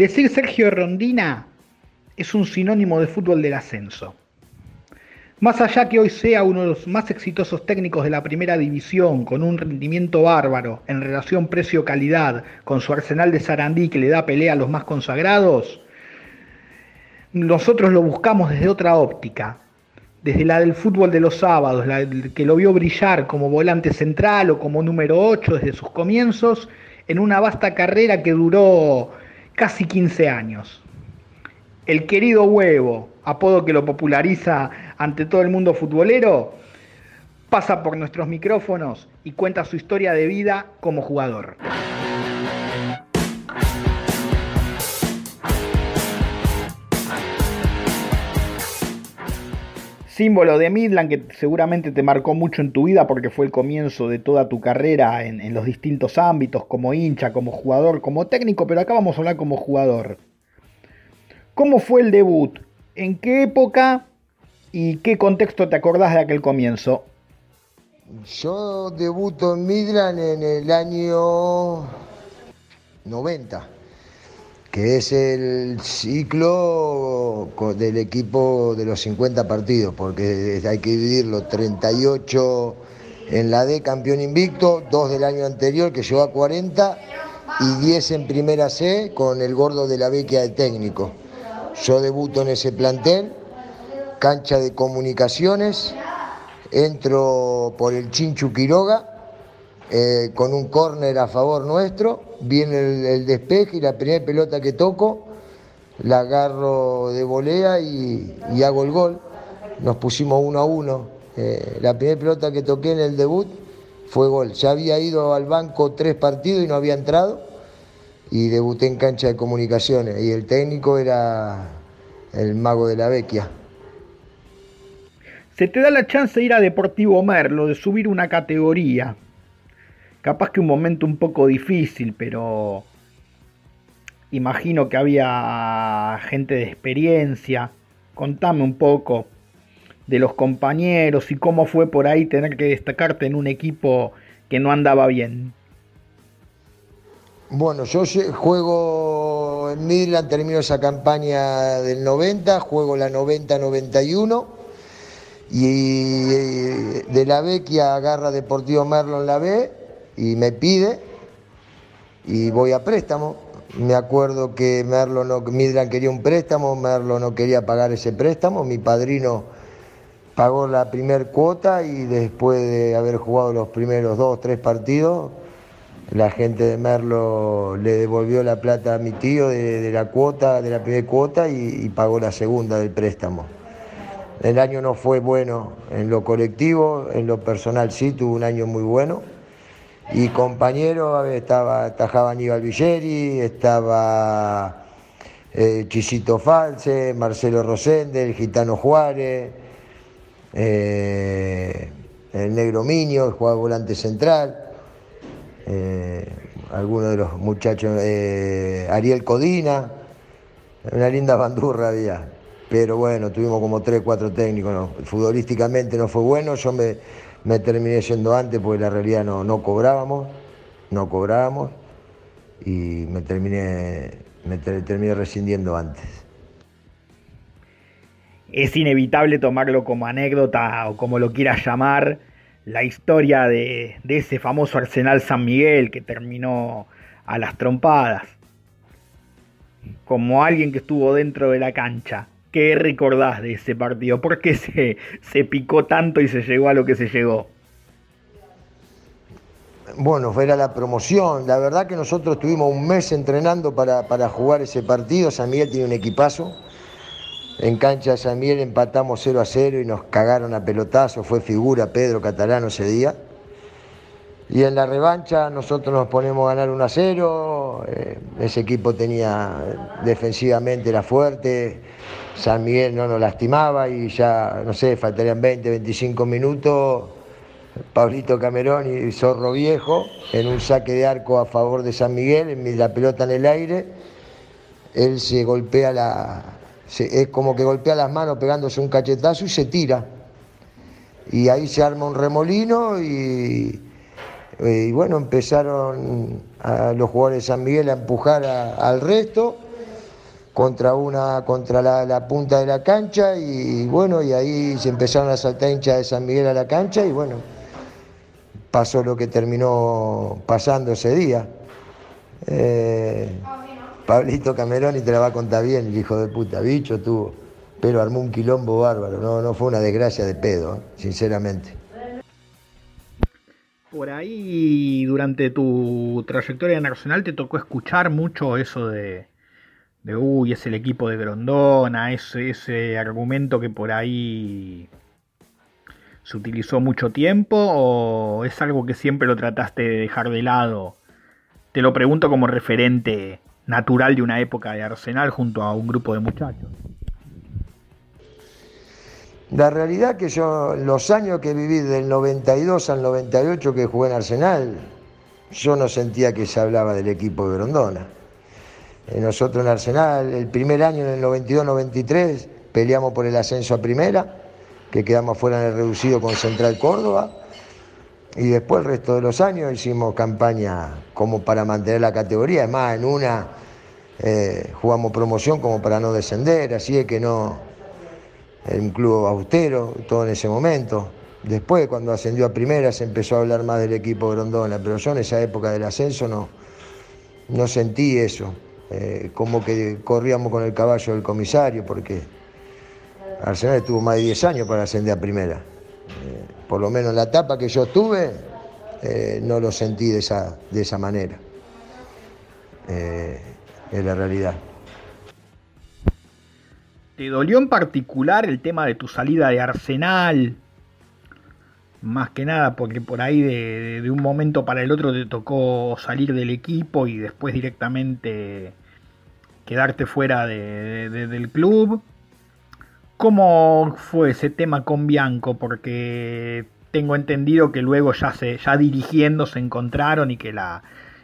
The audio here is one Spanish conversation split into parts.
Decir Sergio Rondina es un sinónimo de fútbol del ascenso. Más allá que hoy sea uno de los más exitosos técnicos de la primera división, con un rendimiento bárbaro en relación precio-calidad, con su arsenal de Sarandí que le da pelea a los más consagrados, nosotros lo buscamos desde otra óptica, desde la del fútbol de los sábados, la que lo vio brillar como volante central o como número 8 desde sus comienzos, en una vasta carrera que duró casi 15 años. El querido huevo, apodo que lo populariza ante todo el mundo futbolero, pasa por nuestros micrófonos y cuenta su historia de vida como jugador. Símbolo de Midland que seguramente te marcó mucho en tu vida porque fue el comienzo de toda tu carrera en, los distintos ámbitos, como hincha, como jugador, como técnico, pero acá vamos a hablar como jugador. ¿Cómo fue el debut? ¿En qué época y qué contexto te acordás de aquel comienzo? Yo debuto en Midland en el año 90 que es el ciclo del equipo de los 50 partidos, porque hay que dividirlo 38 en la D, campeón invicto, dos del año anterior que llegó a 40 y 10 en primera C con el gordo de la bequia de técnico. Yo debuto en ese plantel, cancha de comunicaciones, entro por el Chinchu Quiroga eh, con un córner a favor nuestro, viene el, despeje y la primera pelota que toco la agarro de volea y, hago el gol. Nos pusimos uno a uno. Eh, la primera pelota que toqué en el debut fue gol. Ya había ido al banco tres partidos y no había entrado y debuté en cancha de comunicaciones y el técnico era el mago de la vecchia. Se te da la chance de ir a Deportivo Merlo, de subir una categoría capaz que un momento un poco difícil, pero imagino que había gente de experiencia. Contame un poco de los compañeros y cómo fue por ahí tener que destacarte en un equipo que no andaba bien. Bueno, yo juego en Midland, termino esa campaña del 90, juego la 90-91 y de la Vecchia agarra Deportivo Merlo en la B y me pide y voy a préstamo. Me acuerdo que Merlo no, Midland quería un préstamo, Merlo no quería pagar ese préstamo, mi padrino pagó la primer cuota y después de haber jugado los primeros dos, tres partidos, la gente de Merlo le devolvió la plata a mi tío de, la cuota, de la primera cuota y, y, pagó la segunda del préstamo. El año no fue bueno en lo colectivo, en lo personal sí, tuvo un año muy bueno y compañero estaba, tajaba Aníbal Villeri, estaba eh, Chisito False, Marcelo Rosende, el Gitano Juárez, eh, el Negro Miño, el jugador volante central, eh, algunos de los muchachos, Ariel Codina, una linda bandurra había. Pero bueno, tuvimos como tres, cuatro técnicos. Futbolísticamente no fue bueno. Yo me, me terminé yendo antes porque la realidad no, no cobrábamos, no cobrábamos y me terminé, me terminé rescindiendo antes. Es inevitable tomarlo como anécdota o como lo quieras llamar, la historia de, de ese famoso Arsenal San Miguel que terminó a las trompadas. Como alguien que estuvo dentro de la cancha. ¿Qué recordás de ese partido? ¿Por qué se, se picó tanto y se llegó a lo que se llegó? Bueno, fue la promoción. La verdad que nosotros estuvimos un mes entrenando para, jugar ese partido. San Miguel tiene un equipazo. En cancha de San Miguel empatamos 0 a 0 y nos cagaron a pelotazo. Fue figura Pedro Catalano ese día. Y en la revancha nosotros nos ponemos a ganar 1 a 0. Eh, ese equipo tenía defensivamente era fuerte San Miguel no nos lastimaba y ya, no sé, faltarían 20, 25 minutos. Pablito Camerón y Zorro Viejo en un saque de arco a favor de San Miguel, la pelota en el aire. Él se golpea la. es como que golpea las manos pegándose un cachetazo y se tira. Y ahí se arma un remolino y, y bueno, empezaron a los jugadores de San Miguel a empujar al resto contra una contra la, punta de la cancha y, bueno, y ahí se empezaron a saltar hinchas de San Miguel a la cancha y bueno, pasó lo que terminó pasando ese día. Eh, Pablito Cameroni te la va a contar bien, el hijo de puta, bicho tuvo, pero armó un quilombo bárbaro, no, no fue una desgracia de pedo, ¿eh? sinceramente. Por ahí, durante tu trayectoria nacional, te tocó escuchar mucho eso de, de uy, es el equipo de Grondona, ese, ese argumento que por ahí se utilizó mucho tiempo, o es algo que siempre lo trataste de dejar de lado. Te lo pregunto como referente natural de una época de Arsenal junto a un grupo de muchachos. La realidad que yo, los años que viví del 92 al 98 que jugué en Arsenal, yo no sentía que se hablaba del equipo de Grondona. Eh, nosotros en Arsenal, el primer año, en el 92-93, peleamos por el ascenso a primera, que quedamos fuera en el reducido con Central Córdoba. Y después el resto de los años hicimos campaña como para mantener la categoría. Además, en una eh, jugamos promoción como para no descender, así es que no, un club austero, todo en ese momento. Después, cuando ascendió a primera, se empezó a hablar más del equipo Grondona, pero yo en esa época del ascenso no, no sentí eso. Eh, como que corríamos con el caballo del comisario, porque Arsenal estuvo más de 10 años para ascender a primera. Eh, por lo menos la etapa que yo tuve, eh, no lo sentí de esa, de esa manera. es la realidad. ¿Te dolió en particular el tema de tu salida de Arsenal? Más que nada porque por ahí de, un momento para el otro te tocó salir del equipo y después directamente quedarte fuera del club. ¿Cómo fue ese tema con Bianco? Porque tengo entendido que luego ya se, ya dirigiendo se encontraron y que la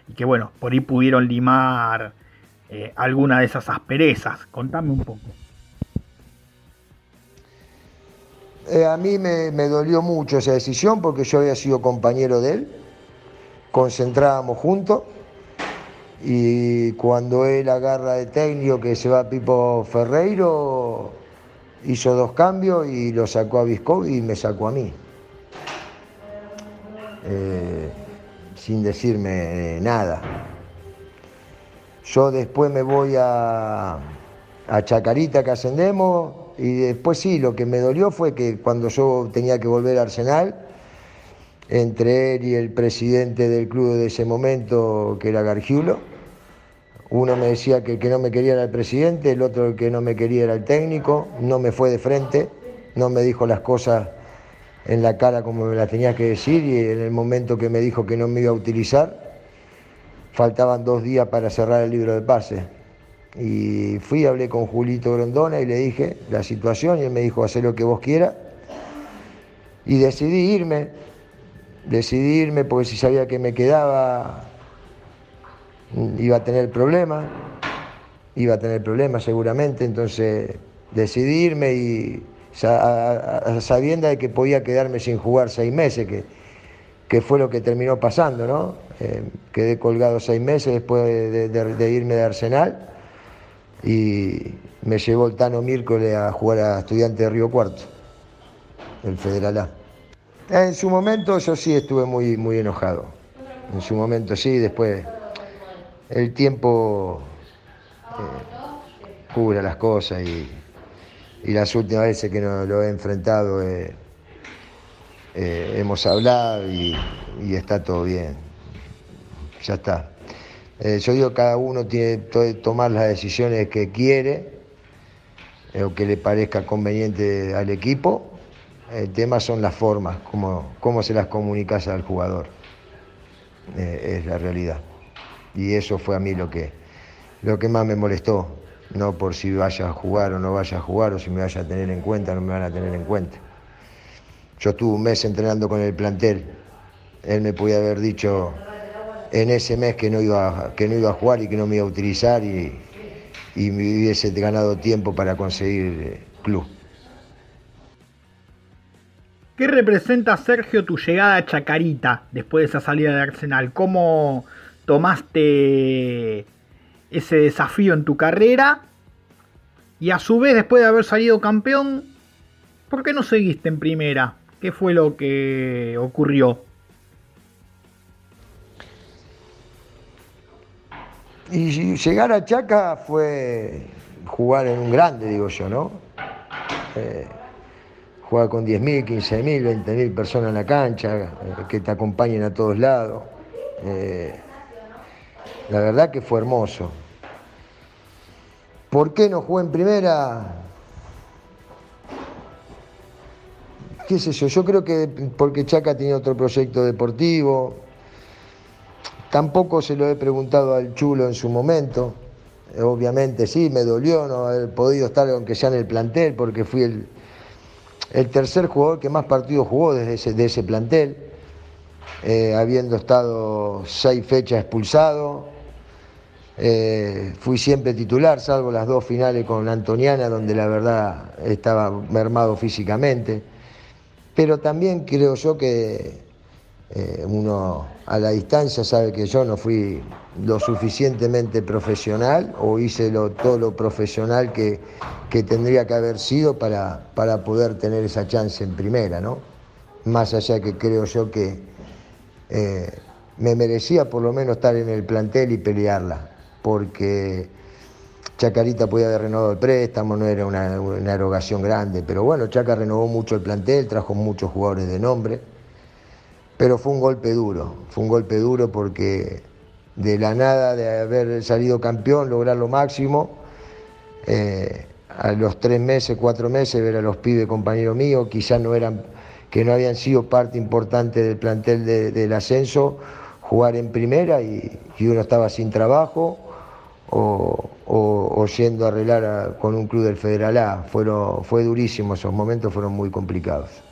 y que bueno, por ahí pudieron limar eh, alguna de esas asperezas. Contame un poco. Eh, a mí me, dolió mucho esa decisión porque yo había sido compañero de él, concentrábamos juntos y cuando él agarra de técnico que se va Pipo Ferreiro, hizo dos cambios y lo sacó a Visco y me sacó a mí. Eh, sin decirme nada. Yo después me voy a, a Chacarita que ascendemos y después sí, lo que me dolió fue que cuando yo tenía que volver a Arsenal, entre él y el presidente del club de ese momento, que era Gargiulo, uno me decía que no me quería era el presidente, el otro que no me quería era el técnico, no me fue de frente, no me dijo las cosas en la cara como me las tenía que decir y en el momento que me dijo que no me iba a utilizar, faltaban dos días para cerrar el libro de pase y fui, hablé con Julito Grondona y le dije la situación y él me dijo, hacer lo que vos quieras. Y decidí irme, decidí irme porque si sabía que me quedaba iba a tener problemas, iba a tener problemas seguramente, entonces decidí irme y sabiendo de que podía quedarme sin jugar seis meses, que, que fue lo que terminó pasando, ¿no? Eh, quedé colgado seis meses después de irme de Arsenal y me llevó el Tano miércoles a jugar a Estudiante de Río Cuarto, el Federal. En su momento yo sí estuve muy, muy enojado. En su momento sí, después el tiempo eh, las cosas y, las últimas veces que nos lo he enfrentado eh, eh, hemos hablado y está todo bien. Ya está. Eh, yo digo, cada uno tiene que tomar las decisiones que quiere eh, o que le parezca conveniente al equipo. El tema son las formas, cómo, cómo se las comunicas al jugador. Eh, es la realidad. Y eso fue a mí lo que, lo que más me molestó. No por si vaya a jugar o no vaya a jugar, o si me vaya a tener en cuenta o no me van a tener en cuenta. Yo estuve un mes entrenando con el plantel. Él me podía haber dicho, en ese mes que no iba, que no iba a jugar y que no me iba a utilizar y, y me hubiese ganado tiempo para conseguir eh, club. ¿Qué representa, Sergio, tu llegada a Chacarita después de esa salida de Arsenal? ¿Cómo tomaste ese desafío en tu carrera Y a su vez, después de haber salido campeón, ¿por qué no seguiste en primera? ¿Qué fue lo que ocurrió? Y llegar a Chaca fue jugar en un grande, digo yo, ¿no? Eh, jugar con 10.000, 15.000, 20.000 personas en la cancha, eh, que te acompañen a todos lados. Eh, la verdad que fue hermoso. ¿Por qué no jugué en primera? ¿Qué sé yo? Yo creo que porque Chaca tenía otro proyecto deportivo. Tampoco se lo he preguntado al Chulo en su momento. Obviamente sí, me dolió no haber podido estar, aunque sea en el plantel, porque fui el, tercer jugador que más partidos jugó desde ese, de ese plantel, eh, habiendo estado seis fechas expulsado. Eh, fui siempre titular, salvo las dos finales con Antoniana, donde la verdad estaba mermado físicamente. Pero también creo yo que eh, uno a la distancia sabe que yo no fui lo suficientemente profesional o hice todo lo profesional que, tendría que haber sido para, para, poder tener esa chance en primera, ¿no? Más allá que creo yo que eh, me merecía por lo menos estar en el plantel y pelearla, porque Chacarita podía haber renovado el préstamo, no era una, una erogación grande, pero bueno, Chaca renovó mucho el plantel, trajo muchos jugadores de nombre, pero fue un golpe duro, fue un golpe duro porque de la nada de haber salido campeón, lograr lo máximo. Eh, a los tres meses, cuatro meses, ver a los pibes compañeros míos, quizás no eran, que no habían sido parte importante del plantel del ascenso, jugar en primera y, uno estaba sin trabajo o, yendo a arreglar con un club del Federal A. Fueron, fue durísimo, esos momentos fueron muy complicados.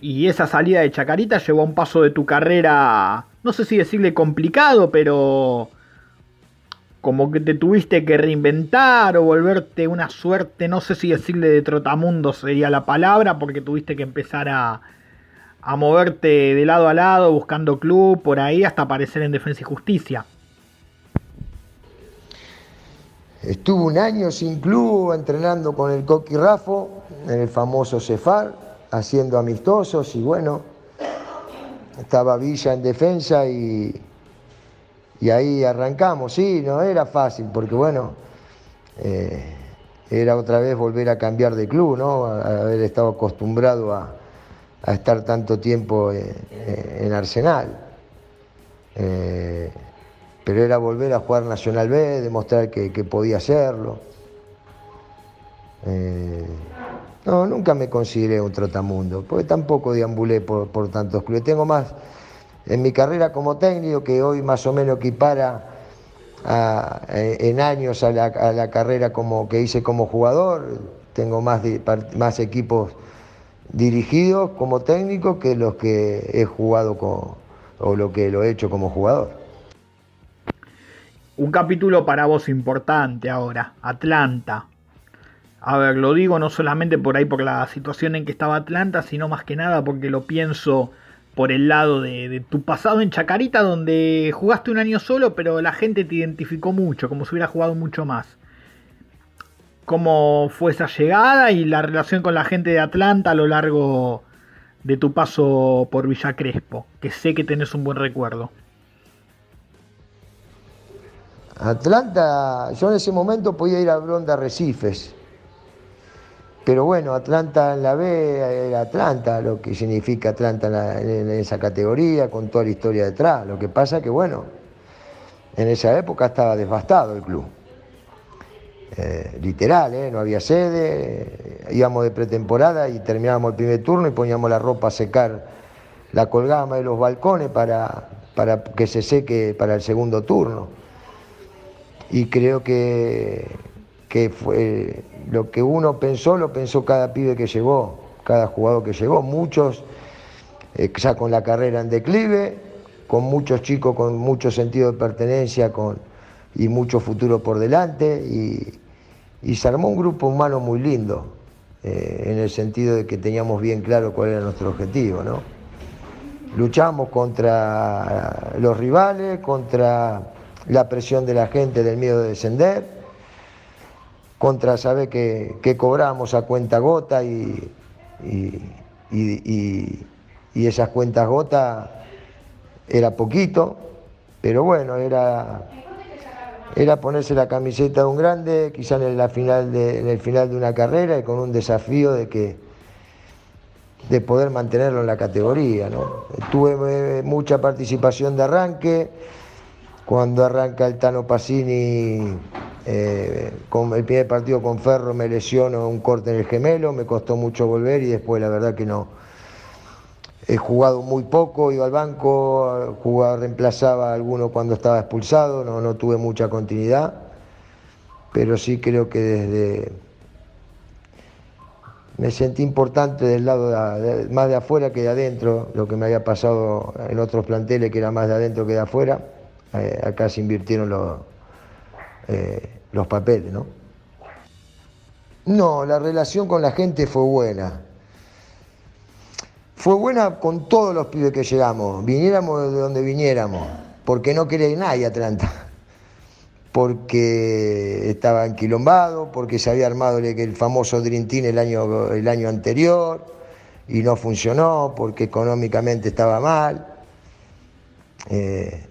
Y esa salida de Chacarita llevó a un paso de tu carrera no sé si decirle complicado, pero como que te tuviste que reinventar o volverte una suerte, no sé si decirle de trotamundo sería la palabra, porque tuviste que empezar a, a moverte de lado a lado, buscando club, por ahí, hasta aparecer en Defensa y Justicia. Estuve un año sin club, entrenando con el Coqui Rafo, en el famoso Cefar, haciendo amistosos y bueno, estaba Villa en defensa y, y ahí arrancamos. Sí, no era fácil, porque bueno, eh, era otra vez volver a cambiar de club, ¿no? haber estado acostumbrado a, estar tanto tiempo en, Arsenal. Eh, pero era volver a jugar Nacional B, demostrar que, podía hacerlo. Eh, no, nunca me consideré un trotamundo, porque tampoco deambulé por, tantos clubes. Tengo más en mi carrera como técnico, que hoy más o menos equipara en años a la, carrera como, que hice como jugador. Tengo más, más equipos dirigidos como técnico que los que he jugado con, o lo que lo he hecho como jugador. Un capítulo para vos importante ahora, Atlanta. A ver, lo digo no solamente por ahí por la situación en que estaba Atlanta, sino más que nada porque lo pienso por el lado de, tu pasado en Chacarita, donde jugaste un año solo, pero la gente te identificó mucho, como si hubiera jugado mucho más. ¿Cómo fue esa llegada y la relación con la gente de Atlanta a lo largo de tu paso por Villa Crespo? Que sé que tenés un buen recuerdo. Atlanta, yo en ese momento podía ir a Bronda Recifes pero bueno, Atlanta en la B era Atlanta, lo que significa Atlanta en, esa categoría, con toda la historia detrás. Lo que pasa que, bueno, en esa época estaba devastado el club. Eh, literal, ¿eh? no había sede, íbamos de pretemporada y terminábamos el primer turno y poníamos la ropa a secar la colgama de los balcones para, para que se seque para el segundo turno. Y creo que que fue lo que uno pensó, lo pensó cada pibe que llegó, cada jugador que llegó, muchos eh, ya con la carrera en declive, con muchos chicos con mucho sentido de pertenencia con, y mucho futuro por delante, y, se armó un grupo humano muy lindo, eh, en el sentido de que teníamos bien claro cuál era nuestro objetivo. ¿no? Luchamos contra los rivales, contra la presión de la gente del miedo de descender contra saber que, que cobramos a cuenta gota y, y, y esas cuentas gota era poquito, pero bueno, era, era ponerse la camiseta de un grande, quizá en, la final de, en el final de una carrera y con un desafío de que de poder mantenerlo en la categoría. ¿no? Tuve eh, mucha participación de arranque, cuando arranca el Tano Pacini, eh, con el primer partido con Ferro me lesiono un corte en el gemelo, me costó mucho volver y después la verdad que no, He jugado muy poco, iba al banco, jugaba, reemplazaba a alguno cuando estaba expulsado, no, no tuve mucha continuidad, pero sí creo que desde... Me sentí importante del lado más de afuera que de adentro, lo que me había pasado en otros planteles que era más de adentro que de afuera. Eh, acá se invirtieron los, eh, los papeles, ¿no? No, la relación con la gente fue buena fue buena con todos los pibes que llegamos, viniéramos de donde viniéramos, porque no quería nadie Atlanta, porque estaba enquilombado, porque se había armado el famoso Dream el año, el año anterior y no funcionó, porque económicamente estaba mal. Eh,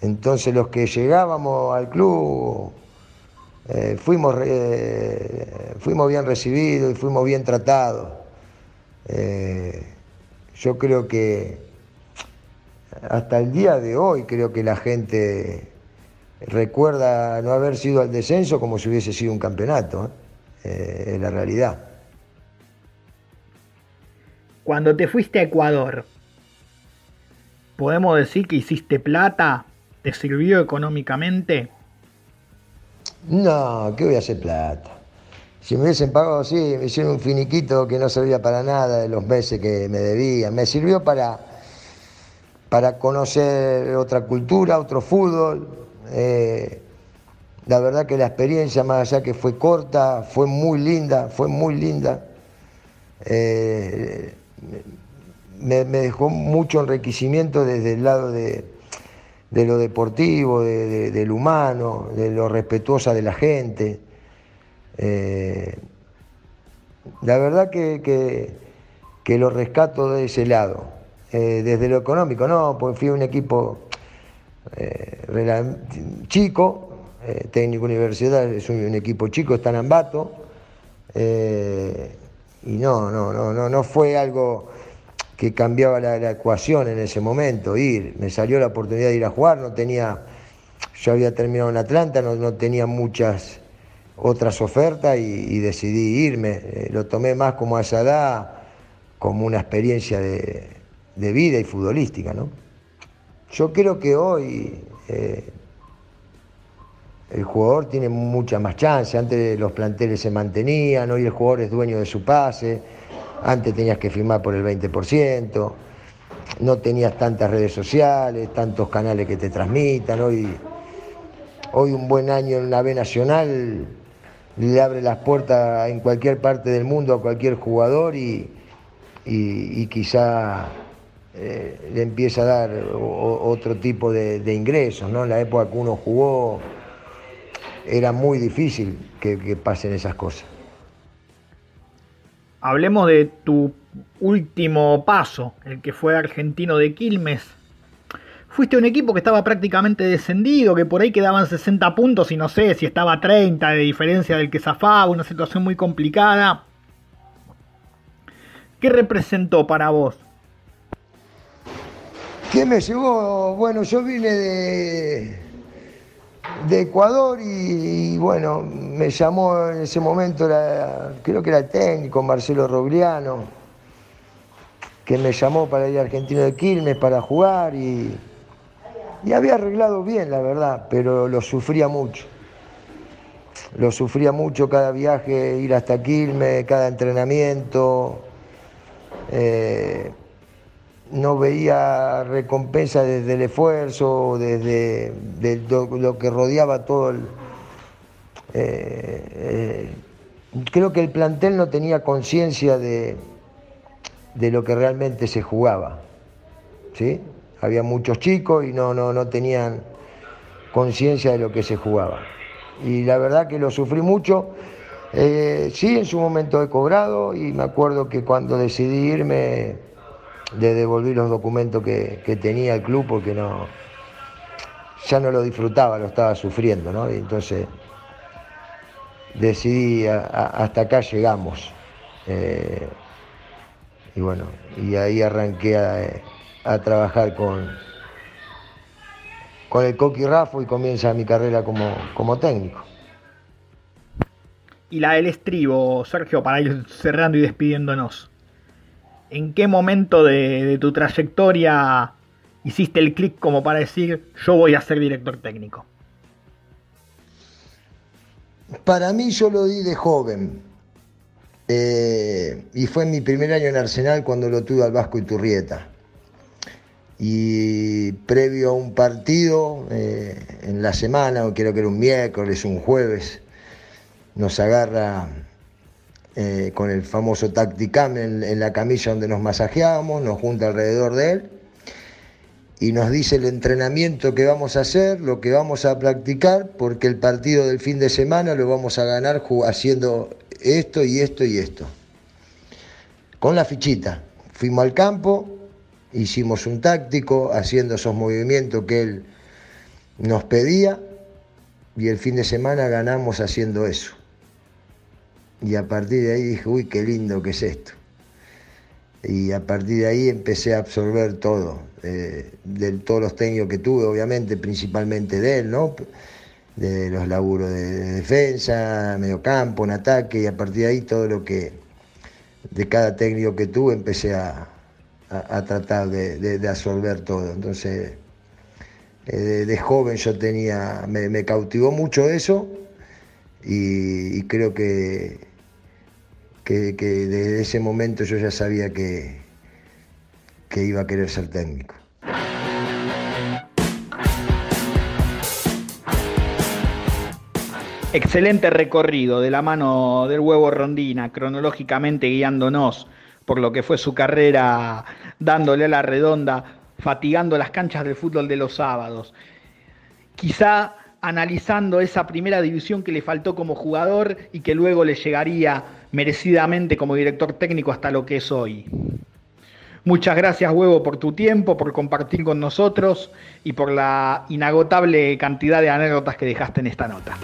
entonces los que llegábamos al club eh, fuimos, fuimos bien recibidos y fuimos bien tratados. Eh, yo creo que hasta el día de hoy creo que la gente recuerda no haber sido al descenso como si hubiese sido un campeonato, ¿eh? la realidad. Cuando te fuiste a Ecuador, ¿podemos decir que hiciste plata? ¿Te sirvió económicamente? No, ¿qué voy a hacer plata? Si me hubiesen pagado así, me hicieron un finiquito que no servía para nada de los meses que me debían. Me sirvió para, para conocer otra cultura, otro fútbol. Eh, la verdad que la experiencia, más allá que fue corta, fue muy linda, fue muy linda. Eh, me, dejó mucho enriquecimiento desde el lado de, lo deportivo, de, del humano, de lo respetuosa de la gente. Eh, la verdad que, que, lo rescato de ese lado. Eh, desde lo económico, no, pues fui un equipo eh, chico, técnico universidad, es un, equipo chico, está en Ambato. y no, no, no, no, no fue algo que cambiaba la, ecuación en ese momento, ir. Me salió la oportunidad de ir a jugar, no tenía, yo había terminado en Atlanta, no, no tenía muchas otras ofertas y, decidí irme. Eh, lo tomé más como a esa edad, como una experiencia de, vida y futbolística. ¿no? Yo creo que hoy eh, el jugador tiene mucha más chance. Antes los planteles se mantenían, hoy el jugador es dueño de su pase. Antes tenías que firmar por el 20%, no tenías tantas redes sociales, tantos canales que te transmitan. Hoy, hoy un buen año en la B Nacional le abre las puertas en cualquier parte del mundo a cualquier jugador y, y, quizá eh, le empieza a dar otro tipo de, ingresos. ¿no? En la época que uno jugó era muy difícil que, que pasen esas cosas. Hablemos de tu último paso, el que fue argentino de Quilmes fuiste un equipo que estaba prácticamente descendido, que por ahí quedaban 60 puntos y no sé si estaba 30 de diferencia del que zafaba, una situación muy complicada. ¿Qué representó para vos? ¿Qué me llevó? Bueno, yo vine de, de Ecuador y, bueno, me llamó en ese momento, creo que era el técnico, Marcelo Rogliano, que me llamó para ir a Argentino de Quilmes para jugar y, y había arreglado bien, la verdad, pero lo sufría mucho. Lo sufría mucho cada viaje, ir hasta Quilmes, cada entrenamiento. Eh, no veía recompensa desde el esfuerzo, desde lo, que rodeaba todo el... Eh, eh, creo que el plantel no tenía conciencia de, de lo que realmente se jugaba. ¿sí? había muchos chicos y no, no, no tenían conciencia de lo que se jugaba. y la verdad que lo sufrí mucho. Eh, sí, en su momento he cobrado y me acuerdo que cuando decidí irme, de devolver los documentos que, tenía el club porque no, ya no lo disfrutaba, lo estaba sufriendo, ¿no? Y entonces decidí, hasta acá llegamos. Eh, y bueno, y ahí arranqué a, trabajar con, con el Coqui Rafo y comienza mi carrera como, como técnico. Y la del estribo, Sergio, para ir cerrando y despidiéndonos. ¿En qué momento de, tu trayectoria hiciste el clic como para decir yo voy a ser director técnico? Para mí yo lo di de joven. Eh, y fue mi primer año en Arsenal cuando lo tuve al Vasco y Turrieta. Y previo a un partido, eh, en la semana, creo que era un miércoles, un jueves, nos agarra eh, con el famoso Tacticam en, la camilla donde nos masajeábamos, nos junta alrededor de él y nos dice el entrenamiento que vamos a hacer, lo que vamos a practicar, porque el partido del fin de semana lo vamos a ganar haciendo esto y esto y esto. Con la fichita. Fuimos al campo, hicimos un táctico haciendo esos movimientos que él nos pedía y el fin de semana ganamos haciendo eso. Y a partir de ahí dije, uy, qué lindo que es esto. Y a partir de ahí empecé a absorber todo, eh, de todos los técnicos que tuve, obviamente, principalmente de él, ¿no? De los laburos de, defensa, medio campo, en ataque, y a partir de ahí todo lo que, de cada técnico que tuve, empecé a, tratar de, absorber todo. Entonces, eh, de, joven yo tenía, me, cautivó mucho eso y creo que desde ese momento yo ya sabía que, que iba a querer ser técnico. Excelente recorrido de la mano del huevo Rondina, cronológicamente guiándonos por lo que fue su carrera, dándole a la redonda, fatigando las canchas del fútbol de los sábados. Quizá analizando esa primera división que le faltó como jugador y que luego le llegaría merecidamente como director técnico hasta lo que es hoy. Muchas gracias, Huevo, por tu tiempo, por compartir con nosotros y por la inagotable cantidad de anécdotas que dejaste en esta nota.